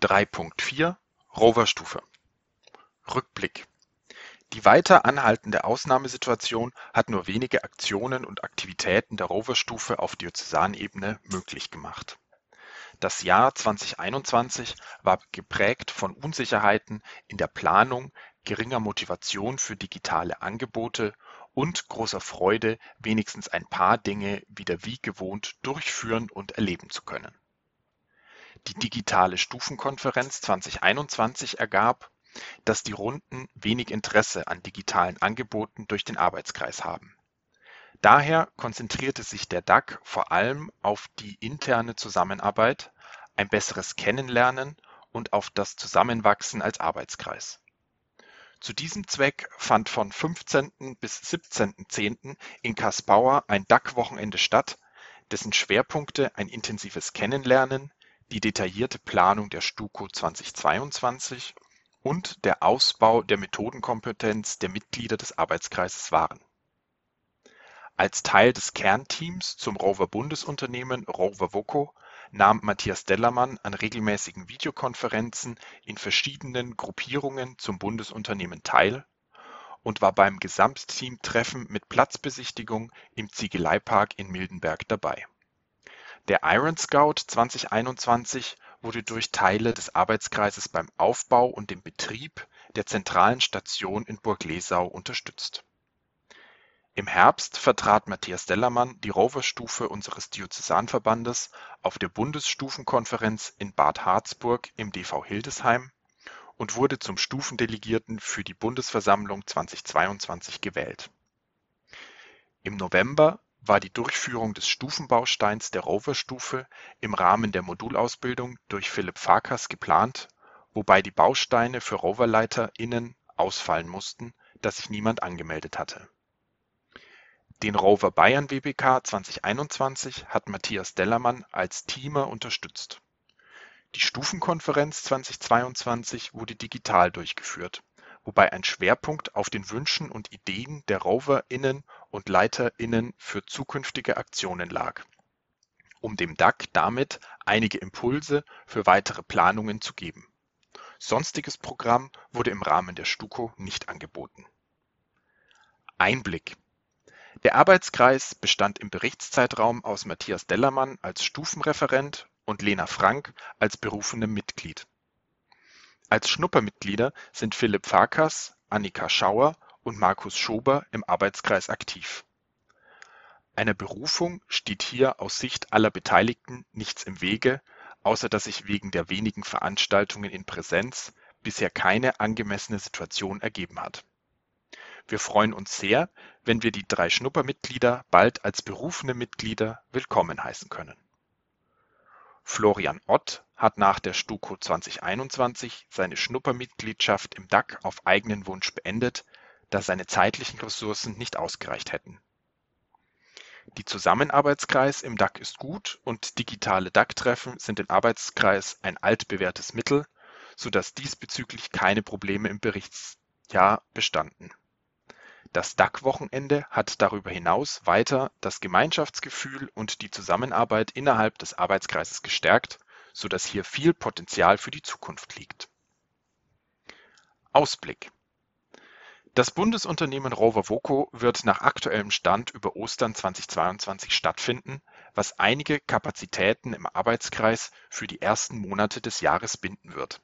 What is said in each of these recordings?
3.4 Roverstufe Rückblick Die weiter anhaltende Ausnahmesituation hat nur wenige Aktionen und Aktivitäten der Roverstufe auf Diözesanebene möglich gemacht. Das Jahr 2021 war geprägt von Unsicherheiten in der Planung, geringer Motivation für digitale Angebote und großer Freude, wenigstens ein paar Dinge wieder wie gewohnt durchführen und erleben zu können. Die Digitale Stufenkonferenz 2021 ergab, dass die Runden wenig Interesse an digitalen Angeboten durch den Arbeitskreis haben. Daher konzentrierte sich der DAG vor allem auf die interne Zusammenarbeit, ein besseres Kennenlernen und auf das Zusammenwachsen als Arbeitskreis. Zu diesem Zweck fand von 15. bis 17.10. in Kaspauer ein DAG-Wochenende statt, dessen Schwerpunkte ein intensives Kennenlernen, die detaillierte Planung der STUKO 2022 und der Ausbau der Methodenkompetenz der Mitglieder des Arbeitskreises waren. Als Teil des Kernteams zum Rover-Bundesunternehmen Rover Voco nahm Matthias Dellermann an regelmäßigen Videokonferenzen in verschiedenen Gruppierungen zum Bundesunternehmen teil und war beim Gesamtteam-Treffen mit Platzbesichtigung im Ziegeleipark in Mildenberg dabei der Iron Scout 2021 wurde durch Teile des Arbeitskreises beim Aufbau und dem Betrieb der zentralen Station in Burglesau unterstützt. Im Herbst vertrat Matthias Dellermann die Roverstufe unseres Diözesanverbandes auf der Bundesstufenkonferenz in Bad Harzburg im DV Hildesheim und wurde zum Stufendelegierten für die Bundesversammlung 2022 gewählt. Im November war die Durchführung des Stufenbausteins der Rover-Stufe im Rahmen der Modulausbildung durch Philipp Farkas geplant, wobei die Bausteine für RoverleiterInnen ausfallen mussten, da sich niemand angemeldet hatte. Den Rover Bayern WBK 2021 hat Matthias Dellermann als Teamer unterstützt. Die Stufenkonferenz 2022 wurde digital durchgeführt wobei ein Schwerpunkt auf den Wünschen und Ideen der RoverInnen und LeiterInnen für zukünftige Aktionen lag, um dem DAG damit einige Impulse für weitere Planungen zu geben. Sonstiges Programm wurde im Rahmen der STUKO nicht angeboten. Einblick Der Arbeitskreis bestand im Berichtszeitraum aus Matthias Dellermann als Stufenreferent und Lena Frank als berufenem Mitglied als Schnuppermitglieder sind Philipp Farkas, Annika Schauer und Markus Schober im Arbeitskreis aktiv. Einer Berufung steht hier aus Sicht aller Beteiligten nichts im Wege, außer dass sich wegen der wenigen Veranstaltungen in Präsenz bisher keine angemessene Situation ergeben hat. Wir freuen uns sehr, wenn wir die drei Schnuppermitglieder bald als berufene Mitglieder willkommen heißen können Florian Ott hat nach der STUKO 2021 seine Schnuppermitgliedschaft im DAG auf eigenen Wunsch beendet, da seine zeitlichen Ressourcen nicht ausgereicht hätten. Die Zusammenarbeitskreis im DAG ist gut und digitale DAG-Treffen sind im Arbeitskreis ein altbewährtes Mittel, sodass diesbezüglich keine Probleme im Berichtsjahr bestanden das DAG-Wochenende hat darüber hinaus weiter das Gemeinschaftsgefühl und die Zusammenarbeit innerhalb des Arbeitskreises gestärkt, so dass hier viel Potenzial für die Zukunft liegt. Ausblick Das Bundesunternehmen Rover Voco wird nach aktuellem Stand über Ostern 2022 stattfinden, was einige Kapazitäten im Arbeitskreis für die ersten Monate des Jahres binden wird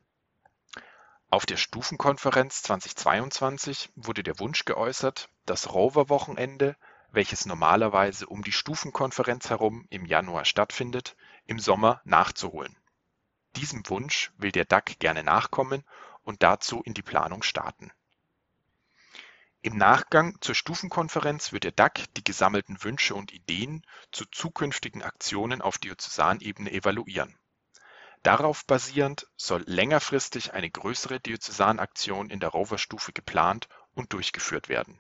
auf der Stufenkonferenz 2022 wurde der Wunsch geäußert, das Rover-Wochenende, welches normalerweise um die Stufenkonferenz herum im Januar stattfindet, im Sommer nachzuholen. Diesem Wunsch will der DAG gerne nachkommen und dazu in die Planung starten. Im Nachgang zur Stufenkonferenz wird der DAG die gesammelten Wünsche und Ideen zu zukünftigen Aktionen auf Diözesanebene evaluieren. Darauf basierend soll längerfristig eine größere Diözesanaktion in der Rover-Stufe geplant und durchgeführt werden